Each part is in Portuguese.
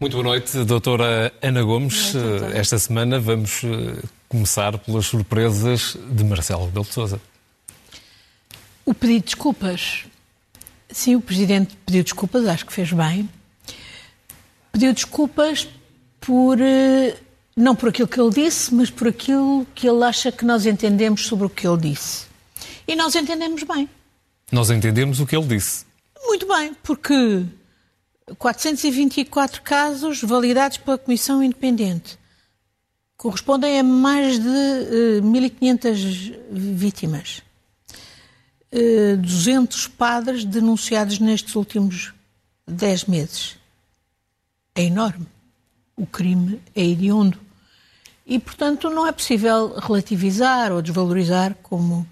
Muito boa noite, doutora Ana Gomes. Noite, Esta semana vamos eh, começar pelas surpresas de Marcelo Rebelo de Sousa. O pedido de desculpas. Sim, o Presidente pediu desculpas, acho que fez bem. Pediu desculpas por, eh, não por aquilo que ele disse, mas por aquilo que ele acha que nós entendemos sobre o que ele disse. E nós entendemos bem. Nós entendemos o que ele disse. Muito bem, porque 424 casos validados pela Comissão Independente. Correspondem a mais de uh, 1.500 vítimas. Uh, 200 padres denunciados nestes últimos 10 meses. É enorme. O crime é hediondo. E, portanto, não é possível relativizar ou desvalorizar como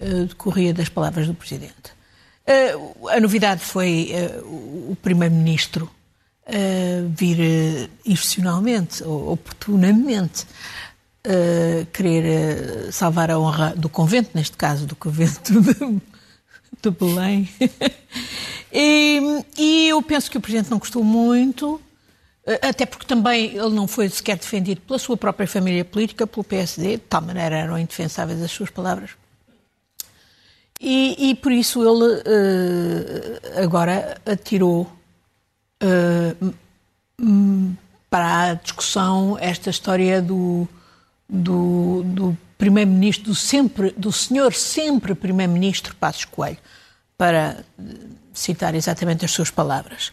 uh, decorria das palavras do Presidente. Uh, a novidade foi uh, o Primeiro-Ministro uh, vir institucionalmente, ou oportunamente, querer salvar a honra do convento, neste caso do convento de, de Belém. e, e, eu penso que o Presidente não gostou muito, até porque também ele não foi sequer defendido pela sua própria família política, pelo PSD, de tal maneira eram indefensáveis as suas palavras. E, e por isso ele uh, agora atirou uh, para a discussão esta história do, do, do primeiro-ministro, do, sempre, do senhor sempre primeiro-ministro Passos Coelho, para citar exatamente as suas palavras.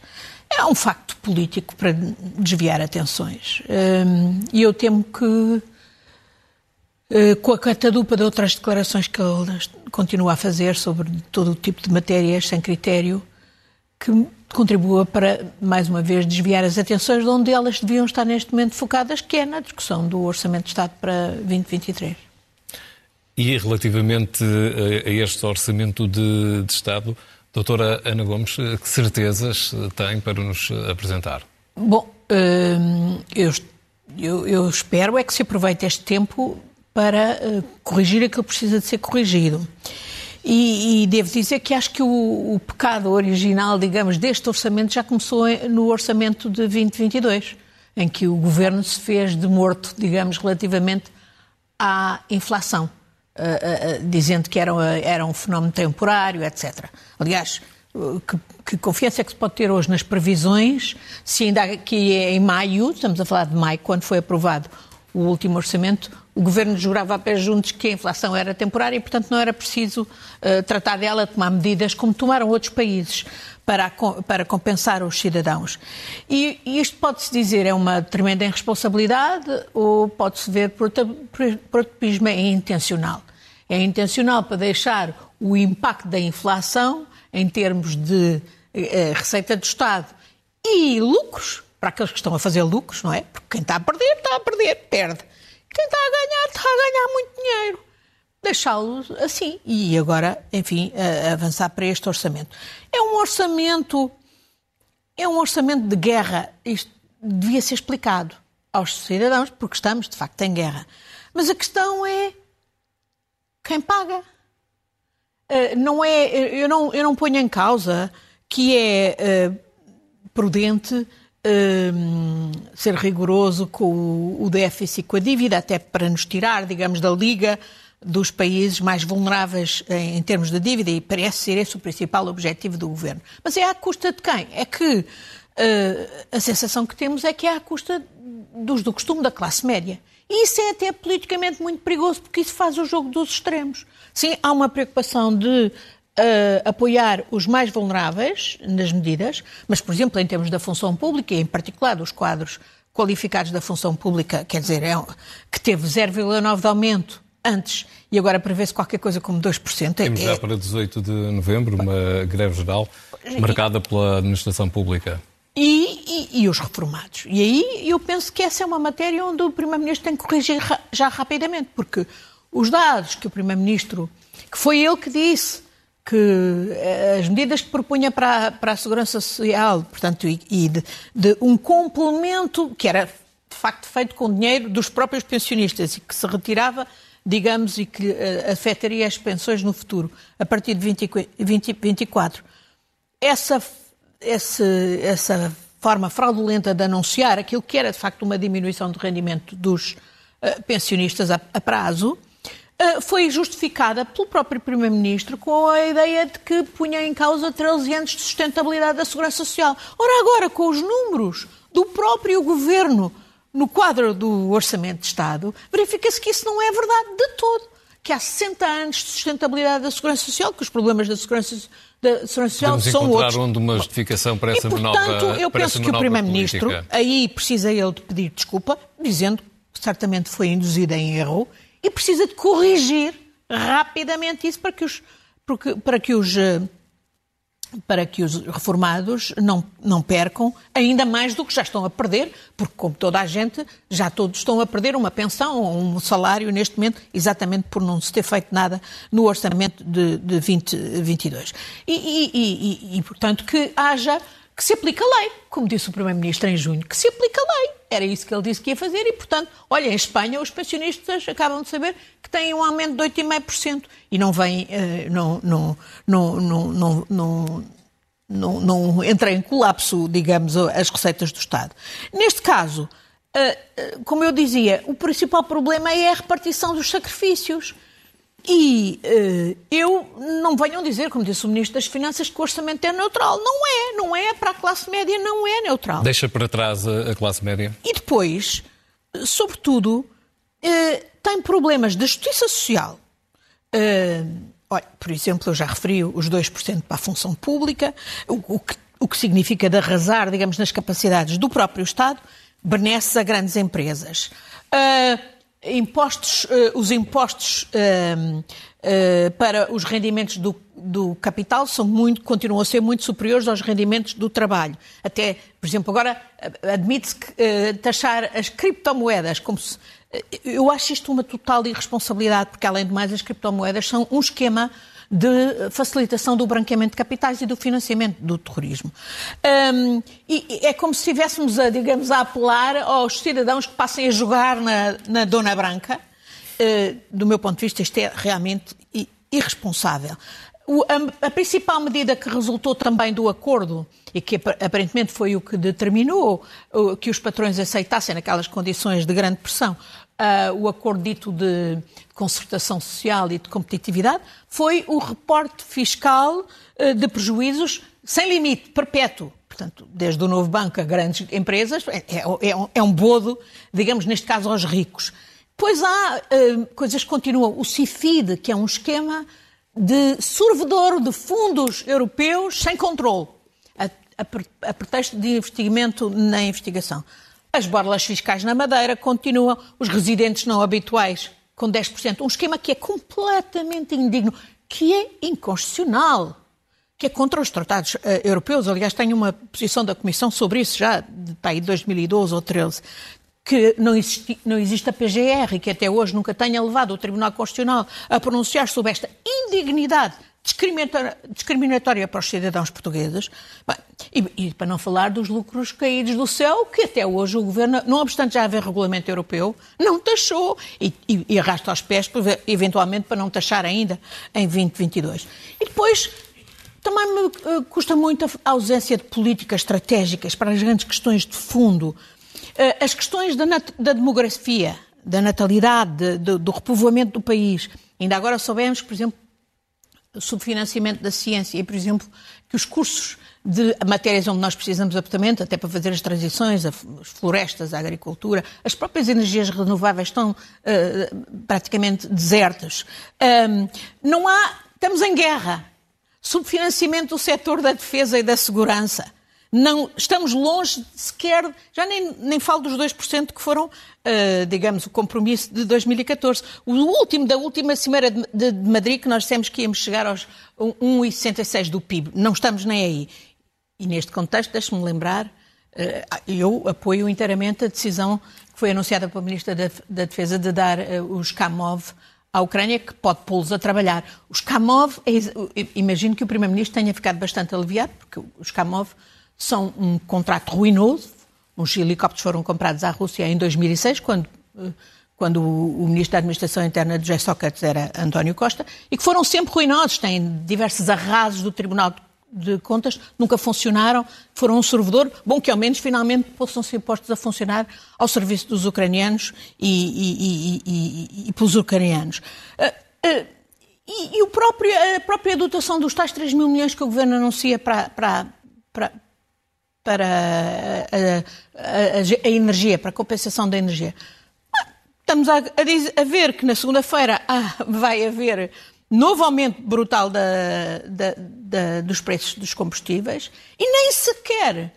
É um facto político para desviar atenções. Uh, e eu temo que eh, com a catadupa de outras declarações que ele continua a fazer sobre todo o tipo de matérias sem critério, que contribua para, mais uma vez, desviar as atenções de onde elas deviam estar neste momento focadas, que é na discussão do Orçamento de Estado para 2023. E relativamente a este Orçamento de, de Estado, doutora Ana Gomes, que certezas tem para nos apresentar? Bom, eh, eu, eu, eu espero é que se aproveite este tempo para uh, corrigir aquilo que precisa de ser corrigido. E, e, devo dizer que acho que o, o, pecado original, digamos, deste orçamento já começou no orçamento de 2022, em que o governo se fez de morto, digamos, relativamente à inflação, uh, uh, dizendo que era, era um fenómeno temporário, etc. Aliás, que, que, confiança é que se pode ter hoje nas previsões, se ainda aqui é em maio, estamos a falar de maio, quando foi aprovado o último orçamento, o governo jurava a pé juntos que a inflação era temporária e, portanto, não era preciso uh, tratar dela, tomar medidas como tomaram outros países para, para compensar os cidadãos. E, e isto pode-se dizer é uma tremenda irresponsabilidade ou pode-se ver por prisma, é intencional. É intencional para deixar o impacto da inflação em termos de uh, receita do Estado e lucros, para aqueles que estão a fazer lucros, não é? Porque quem está a perder, está a perder, perde. Quem está a ganhar, está a ganhar muito dinheiro. Deixá-lo assim. E agora, enfim, avançar para este orçamento. É um orçamento. É um orçamento de guerra. Isto devia ser explicado aos cidadãos, porque estamos, de facto, em guerra. Mas a questão é quem paga. Eh, não é, eu, não, eu não ponho em causa que é uh, prudente um, ser rigoroso com o déficit, com a dívida, até para nos tirar, digamos, da liga dos países mais vulneráveis em, em termos de dívida, e parece ser esse o principal objetivo do governo. Mas é à custa de quem? É que uh, a sensação que temos é que é à custa dos do costume da classe média. E isso é até politicamente muito perigoso, porque isso faz o jogo dos extremos. Sim, há uma preocupação de uh, apoiar os mais vulneráveis nas medidas, mas, por exemplo, em termos da função pública, e em particular dos quadros qualificados da função pública, quer dizer, é, que teve 0,9% de aumento antes e agora prevê-se qualquer coisa como 2%. Temos é, já para 18 de novembro uma greve geral marcada pela administração pública. E, e, e, os reformados. E aí eu penso que essa é uma matéria onde o Primeiro-Ministro tem que corrigir já rapidamente, porque os dados que o Primeiro-Ministro, que foi ele que disse que eh, as medidas que propunha para, para a segurança social, portanto, e, e de, de, um complemento que era de facto feito com dinheiro dos próprios pensionistas e que se retirava, digamos, e que uh, afetaria as pensões no futuro, a partir de 20, 20, 24. Essa, essa, essa forma fraudulenta de anunciar aquilo que era de facto uma diminuição de rendimento dos uh, pensionistas a, a prazo, foi justificada pelo próprio Primeiro-Ministro com a ideia de que punha em causa 13 anos de sustentabilidade da Segurança Social. Ora, agora, com os números do próprio Governo no quadro do Orçamento de Estado, verifica-se que isso não é verdade de todo. Que há 60 anos de sustentabilidade da Segurança Social, que os problemas da Segurança, da segurança Social Podemos são outros. onde uma justificação para essa e, portanto, eu penso que o Primeiro-Ministro, aí precisa ele de pedir desculpa, dizendo que certamente foi induzido em erro, e precisa de corrigir rapidamente isso para que os, porque, para que os eh, para que os reformados não, não percam ainda mais do que já estão a perder, porque, como toda a gente, já todos estão a perder uma pensão ou um salário neste momento, exatamente por não se ter feito nada no orçamento de, de 2022. E, e, e, e, portanto, que haja, que se aplique a lei, como disse o Primeiro-Ministro em junho, que se aplique a lei. Era isso que ele disse que ia fazer e, portanto, olha, em Espanha os pensionistas acabam de saber que têm um aumento de 8,5% e não vêm, eh, não, não, não, não, não, não, não entra em colapso, digamos, as receitas do Estado. Neste caso, eh, eh, como eu dizia, o principal problema é a repartição dos sacrifícios. E uh, eu não venham dizer, como disse o Ministro das Finanças, que o orçamento é neutral. Não é, não é. Para a classe média não é neutral. Deixa para trás a, a classe média. E depois, sobretudo, uh, tem problemas de justiça social. Uh, olha, por exemplo, eu já referi os 2% para a função pública, o, o, que, o que significa de arrasar, digamos, nas capacidades do próprio Estado, benesses a grandes empresas. Uh, impostos, uh, os impostos uh, uh, para os rendimentos do, do, capital são muito, continuam a ser muito superiores aos rendimentos do trabalho. Até, por exemplo, agora admite-se que taxar as criptomoedas como se. Eu acho isto uma total irresponsabilidade, porque, além de mais, as criptomoedas são um esquema de facilitação do branqueamento de capitais e do financiamento do terrorismo. Um, e é como se estivéssemos, a, digamos, a apelar aos cidadãos que passem a jogar na, na Dona Branca. Uh, do meu ponto de vista, isto é realmente irresponsável. O, a, a, principal medida que resultou também do acordo, e que aparentemente foi o que determinou que os patrões aceitassem naquelas condições de grande pressão uh, o acordo dito de concertação social e de competitividade, foi o reporte fiscal uh, de prejuízos sem limite, perpétuo. Portanto, desde o novo banco a grandes empresas, é, é, é, é um bodo, digamos, neste caso, aos ricos. Pois há uh, coisas que continuam. O CIFID, que é um esquema de sorvedor de fundos europeus sem controle, a, a, a pretexto de investimento na investigação. As borlas fiscais na Madeira continuam, os residentes não habituais com 10%. Um esquema que é completamente indigno, que é inconstitucional, que é contra os tratados uh, europeus. Aliás, tenho uma posição da Comissão sobre isso já, de, de 2012 ou 13, que não, existi, não existe a PGR, que até hoje nunca tenha levado o Tribunal Constitucional a pronunciar sobre esta indignidade discriminatória para os cidadãos portugueses. E, e, para não falar dos lucros caídos do céu, que até hoje o Governo, não obstante já haver regulamento europeu, não taxou e, e, e arrasta aos pés, eventualmente, para não taxar ainda em 2022. E depois, também me uh, custa muito a ausência de políticas estratégicas para as grandes questões de fundo. Uh, as questões da, da, demografia, da natalidade, de, de, do repovoamento do país. Ainda agora soubemos, por exemplo, subfinanciamento da ciência e, por exemplo, que os cursos de matérias onde nós precisamos absolutamente, até para fazer as transições, as florestas, a agricultura, as próprias energias renováveis estão uh, praticamente desertas. Um, não há. Estamos em guerra. Subfinanciamento do setor da defesa e da segurança. Não, estamos longe sequer, já nem, nem falo dos 2% que foram, uh, digamos, o compromisso de 2014. O último, da última Cimeira de, de, de Madrid, que nós dissemos que íamos chegar aos 1,66% do PIB. Não estamos nem aí. E neste contexto, deixe-me lembrar, uh, eu apoio inteiramente a decisão que foi anunciada pela Ministra da, da Defesa de dar uh, os Kamov à Ucrânia, que pode pô-los a trabalhar. Os Kamov, é, imagino que o Primeiro-Ministro tenha ficado bastante aliviado, porque os Kamov são um contrato ruinoso. Os helicópteros foram comprados à Rússia em 2006, quando, eh, quando o, Ministro da Administração Interna de Sócrates era António Costa, e que foram sempre ruinosos. Têm diversos arrasos do Tribunal de contas nunca funcionaram, foram um servidor, bom que ao menos finalmente possam ser postos a funcionar ao serviço dos ucranianos e, e, e, e pelos ucranianos. Uh, uh, e, o próprio, a própria dotação dos tais 3 mil milhões que o Governo anuncia para, para, para, para a, a, a, energia, para a compensação da energia. Estamos a, a ver que na segunda-feira ah, vai haver novo aumento brutal da, da, da, dos preços dos combustíveis e nem sequer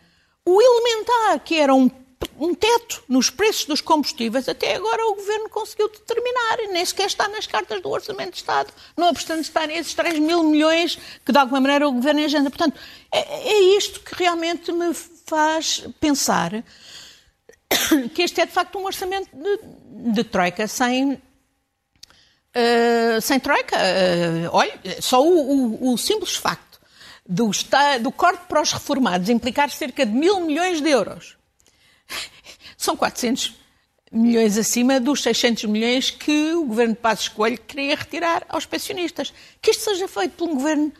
o elementar, que era um, um teto nos preços dos combustíveis, até agora o Governo conseguiu determinar nem sequer está nas cartas do Orçamento de Estado, não obstante estar esses 3 mil milhões que de alguma maneira o Governo agenda. Portanto, é, é isto que realmente me faz pensar que este é de facto um orçamento de, de troika sem uh, sem troika. Uh, olha, só o, o, o, simples facto do, do corte para os reformados implicar cerca de mil milhões de euros são 400 milhões acima dos 600 milhões que o governo de Passos Coelho queria retirar aos pensionistas. Que isto seja feito por um governo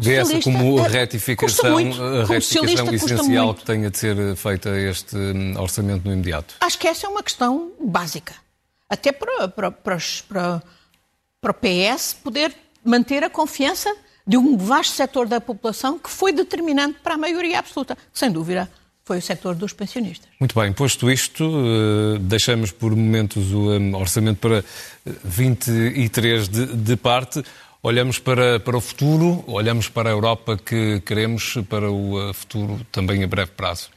Vê essa como a retificação, muito, a retificação essencial que tenha de ser feita este hum, orçamento no imediato? Acho que essa é uma questão básica até para, para, para, para, para o PS poder manter a confiança de um vasto setor da população que foi determinante para a maioria absoluta. Sem dúvida, foi o setor dos pensionistas. Muito bem, posto isto, eh, deixamos por momentos o eh, orçamento para 23 de, de parte. Olhamos para, para o futuro, olhamos para a Europa que queremos, para o eh, futuro também a breve prazo.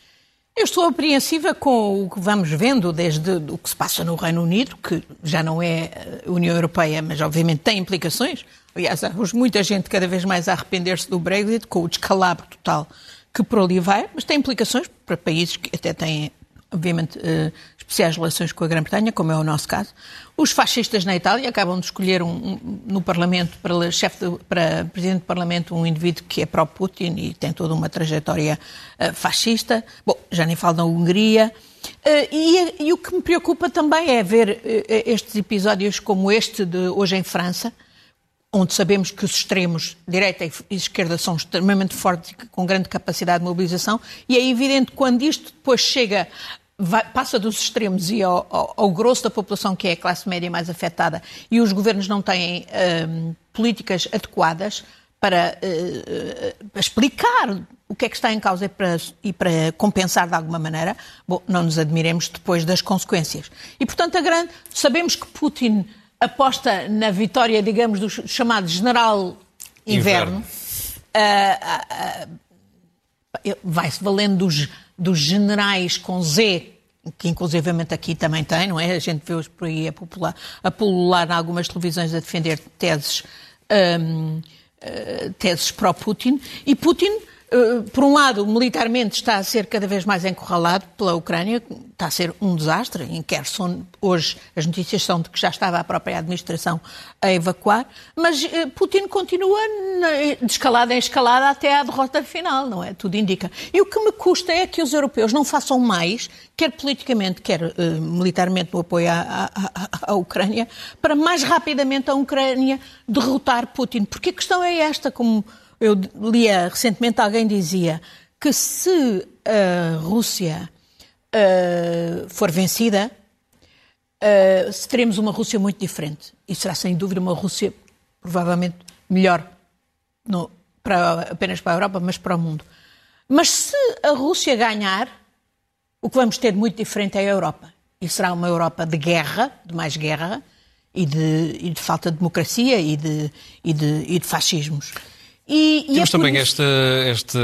Eu estou apreensiva com o que vamos vendo desde o que se passa no Reino Unido, que já não é União Europeia, mas obviamente tem implicações. Aliás, há muita gente cada vez mais a arrepender-se do Brexit, com o descalabro total que por ali vai, mas tem implicações para países que até têm, obviamente, uh, especiais relações com a Grã-Bretanha, como é o nosso caso. Os fascistas na Itália acabam de escolher um, um, no Parlamento, para, chefe de, para presidente do Parlamento, um indivíduo que é pró-Putin e tem toda uma trajetória uh, fascista. Bom, já nem falo na Hungria. Uh, e, e, o que me preocupa também é ver estes episódios como este de hoje em França, onde sabemos que os extremos, direita e esquerda, são extremamente fortes com grande capacidade de mobilização, e é evidente quando isto depois chega, vai, passa dos extremos e ao, ao, ao, grosso da população, que é a classe média mais afetada, e os governos não têm hum, políticas adequadas para uh, explicar o que é que está em causa e para, e para, compensar de alguma maneira, bom, não nos admiremos depois das consequências. E, portanto, grande, sabemos que Putin aposta na vitória, digamos, do chamado general inverno. inverno. Uh, uh, uh, Vai-se valendo dos, dos generais com Z, que inclusivamente aqui também tem, não é? A gente vê-os por aí a, popular, a pulular em algumas televisões a defender teses, um, teses pró-Putin. E Putin por um lado, militarmente está a ser cada vez mais encurralado pela Ucrânia, está a ser um desastre. Em Kherson, hoje, as notícias são de que já estava a própria administração a evacuar, mas eh, Putin continua de escalada em escalada até à derrota final, não é? Tudo indica. E o que me custa é que os europeus não façam mais, quer politicamente, quer uh, militarmente, no apoio à, à, à, Ucrânia, para mais rapidamente a Ucrânia derrotar Putin. Porque a questão é esta, como eu lia recentemente, alguém dizia que se a Rússia uh, for vencida, uh, teremos uma Rússia muito diferente. E será sem dúvida uma Rússia provavelmente melhor, no, para, apenas para a Europa, mas para o mundo. Mas se a Rússia ganhar, o que vamos ter muito diferente é a Europa. E será uma Europa de guerra, de mais guerra, e de, e de falta de democracia e de, e de, e de fascismos. E, e Temos é também esta, esta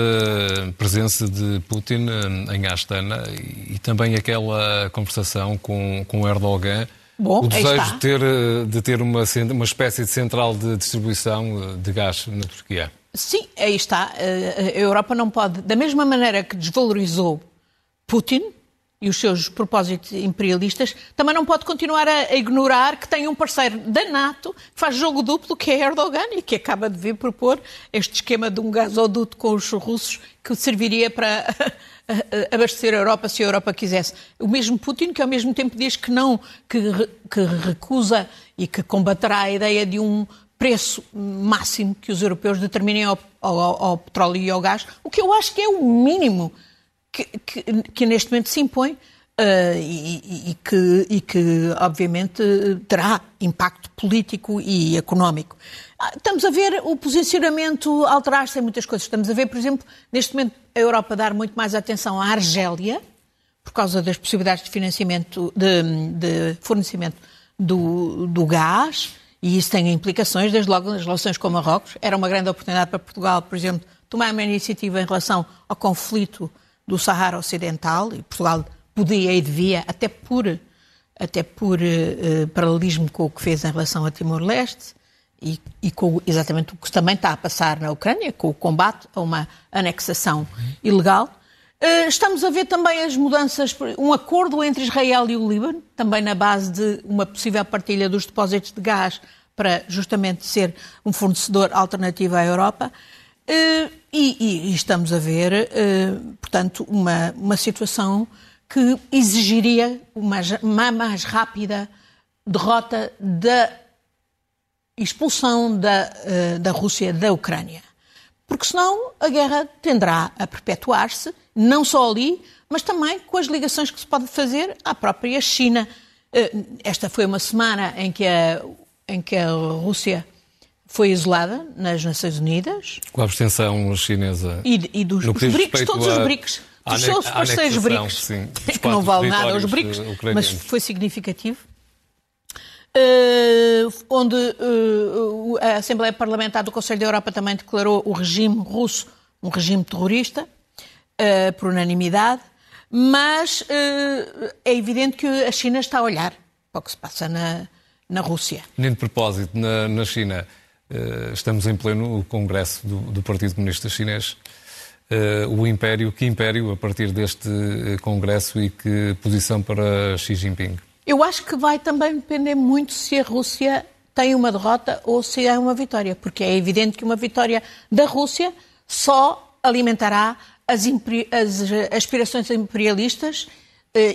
presença de Putin eh, em Astana e, também aquela conversação com, com Erdogan. Bom, o desejo de ter, eh, de ter uma, uma espécie de central de distribuição eh, de gás na Turquia. Sim, aí está. A Europa não pode, da mesma maneira que desvalorizou Putin, e os seus propósitos imperialistas, também não pode continuar a, ignorar que tem um parceiro da NATO que faz jogo duplo, que é Erdogan, e que acaba de vir propor este esquema de um gasoduto com os russos que serviria para abastecer a Europa se a Europa quisesse. O mesmo Putin, que ao mesmo tempo diz que não, que, que recusa e que combaterá a ideia de um preço máximo que os europeus determinem ao, ao, ao petróleo e ao gás, o que eu acho que é o mínimo que, que, que neste momento se impõe. Uh, e, e, que, e, que, obviamente, terá impacto político e económico. Ah, estamos a ver o posicionamento alterar-se em muitas coisas. Estamos a ver, por exemplo, neste momento, a Europa dar muito mais atenção à Argélia, por causa das possibilidades de financiamento, de, de fornecimento do, do gás, e isso tem implicações, desde logo nas relações com Marrocos. Era uma grande oportunidade para Portugal, por exemplo, tomar uma iniciativa em relação ao conflito do Sahara Ocidental, e Portugal podia e devia, até por, até por uh, paralelismo com o que fez em relação a Timor-Leste e, e, com exatamente o que também está a passar na Ucrânia, com o combate a uma anexação ilegal. Uh, estamos a ver também as mudanças, um acordo entre Israel e o Líbano, também na base de uma possível partilha dos depósitos de gás para justamente ser um fornecedor alternativo à Europa. Uh, e, e, estamos a ver, uh, portanto, uma, uma situação que exigiria uma, uma mais rápida derrota da expulsão da, uh, da Rússia da Ucrânia. Porque senão a guerra tenderá a perpetuar-se, não só ali, mas também com as ligações que se pode fazer à própria China. Esta foi uma semana em que a, em que a Rússia foi isolada nas Nações Unidas. Com a abstenção chinesa. E, e dos BRICS, todos os BRICS. Dos seus parceiros BRICS. Sim, que não vale nada aos BRICS, mas foi significativo. Uh, onde uh, a Assembleia Parlamentar do Conselho da Europa também declarou o regime russo um regime terrorista, uh, por unanimidade, mas é evidente que a China está a olhar para o que se passa na, na Rússia. Nem de propósito, na, na China, estamos em pleno congresso do, do Partido Comunista Chinês. o Império, que Império a partir deste congresso e que posição para Xi Jinping? Eu acho que vai também depender muito se a Rússia tem uma derrota ou se é uma vitória, porque é evidente que uma vitória da Rússia só alimentará as, as aspirações imperialistas eh,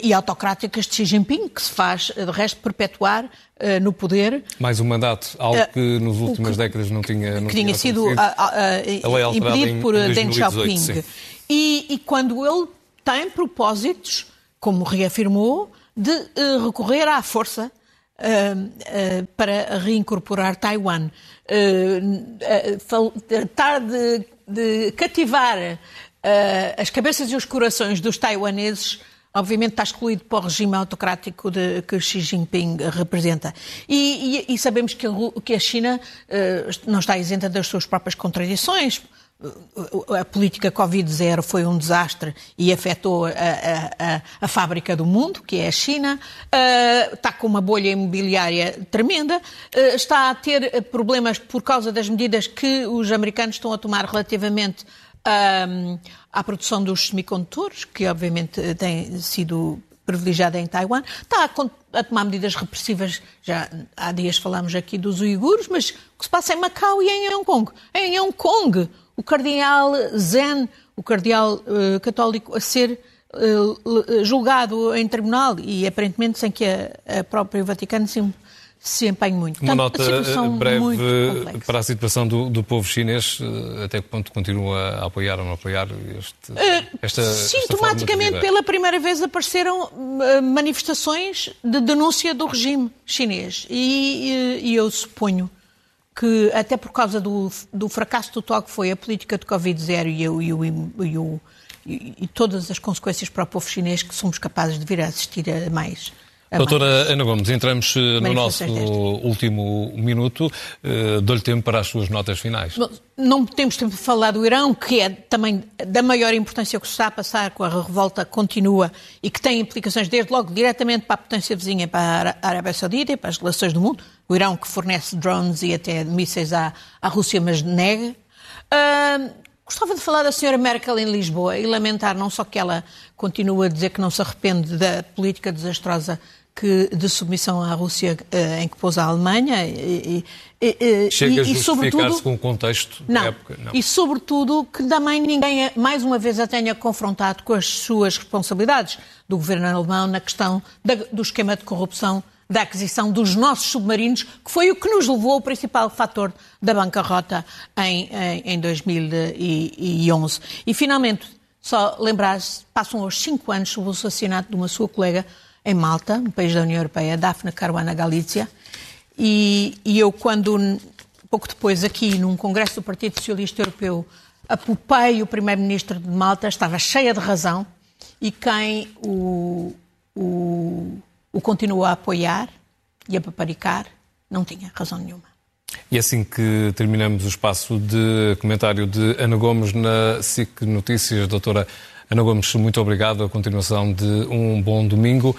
e autocráticas de Xi Jinping, que se faz, de resto, perpetuar uh, no poder. Mais um mandato, algo que nas últimas que, décadas não tinha, não que tinha, tinha sido uh, impedido por Deng Xiaoping. E, e quando ele tem propósitos, como reafirmou, de uh, recorrer à força uh, uh, para reincorporar Taiwan. tratar de, de cativar as cabeças e os corações dos taiwaneses obviamente está excluído para o regime autocrático de, que Xi Jinping representa. E, e, e sabemos que a, que a China uh, não está isenta das suas próprias contradições. A política Covid-0 foi um desastre e afetou a, a, a, a, fábrica do mundo, que é a China, uh, está com uma bolha imobiliária tremenda, uh, está a ter problemas por causa das medidas que os americanos estão a tomar relativamente à produção dos semicondutores, que obviamente tem sido privilegiada em Taiwan, está a, a, tomar medidas repressivas, já há dias falámos aqui dos uigures, mas o que se passa em Macau e em Hong Kong? Em Hong Kong, o cardeal Zen, o cardeal uh, católico, a ser uh, julgado em tribunal e aparentemente sem que a, a própria Vaticano se, se empenhe muito. Uma nota eh, breve para a situação do, do, povo chinês, até que ponto continua a apoiar ou não apoiar este, esta Sintomaticamente, esta pela primeira vez apareceram manifestações de denúncia do regime chinês e, e, e eu suponho que, até por causa do, do fracasso total que foi a política de Covid-0 e, e, e, e, e, todas as consequências para o povo chinês, que somos capazes de vir a assistir a mais. Doutora Ana Gomes, entramos eh, no nosso último minuto. Uh, Dou-lhe tempo para as suas notas finais. Bom, não temos tempo de falar do Irão, que é também da maior importância que se está a passar com a revolta continua e que tem implicações desde logo diretamente para a potência vizinha, para a Arábia Saudita e para as relações do mundo. O Irão que fornece drones e até mísseis à, à Rússia, mas nega. Uh, Gostava de falar da senhora Merkel em Lisboa e lamentar não só que ela continua a dizer que não se arrepende da política desastrosa que, de submissão à Rússia uh, em que pôs a Alemanha. E, e, Chega e, a justificar-se com o contexto não, da época. Não. E, sobretudo, que também ninguém, mais uma vez, a tenha confrontado com as suas responsabilidades do governo alemão na questão da, do esquema de corrupção da aquisição dos nossos submarinos, que foi o que nos levou ao principal fator da bancarrota em, em, em 2011. E, finalmente, só lembrar passam hoje cinco anos sob o assassinato de uma sua colega em Malta, no país da União Europeia, Daphne Caruana Galizia, e, e eu, quando, pouco depois, aqui num congresso do Partido Socialista Europeu, apupei o primeiro-ministro de Malta, estava cheia de razão, e quem o, o, o continuou a apoiar e a paparicar não tinha razão nenhuma. E assim que terminamos o espaço de comentário de Ana Gomes na SIC Notícias, doutora Ana Gomes, muito obrigado. A continuação de um bom domingo.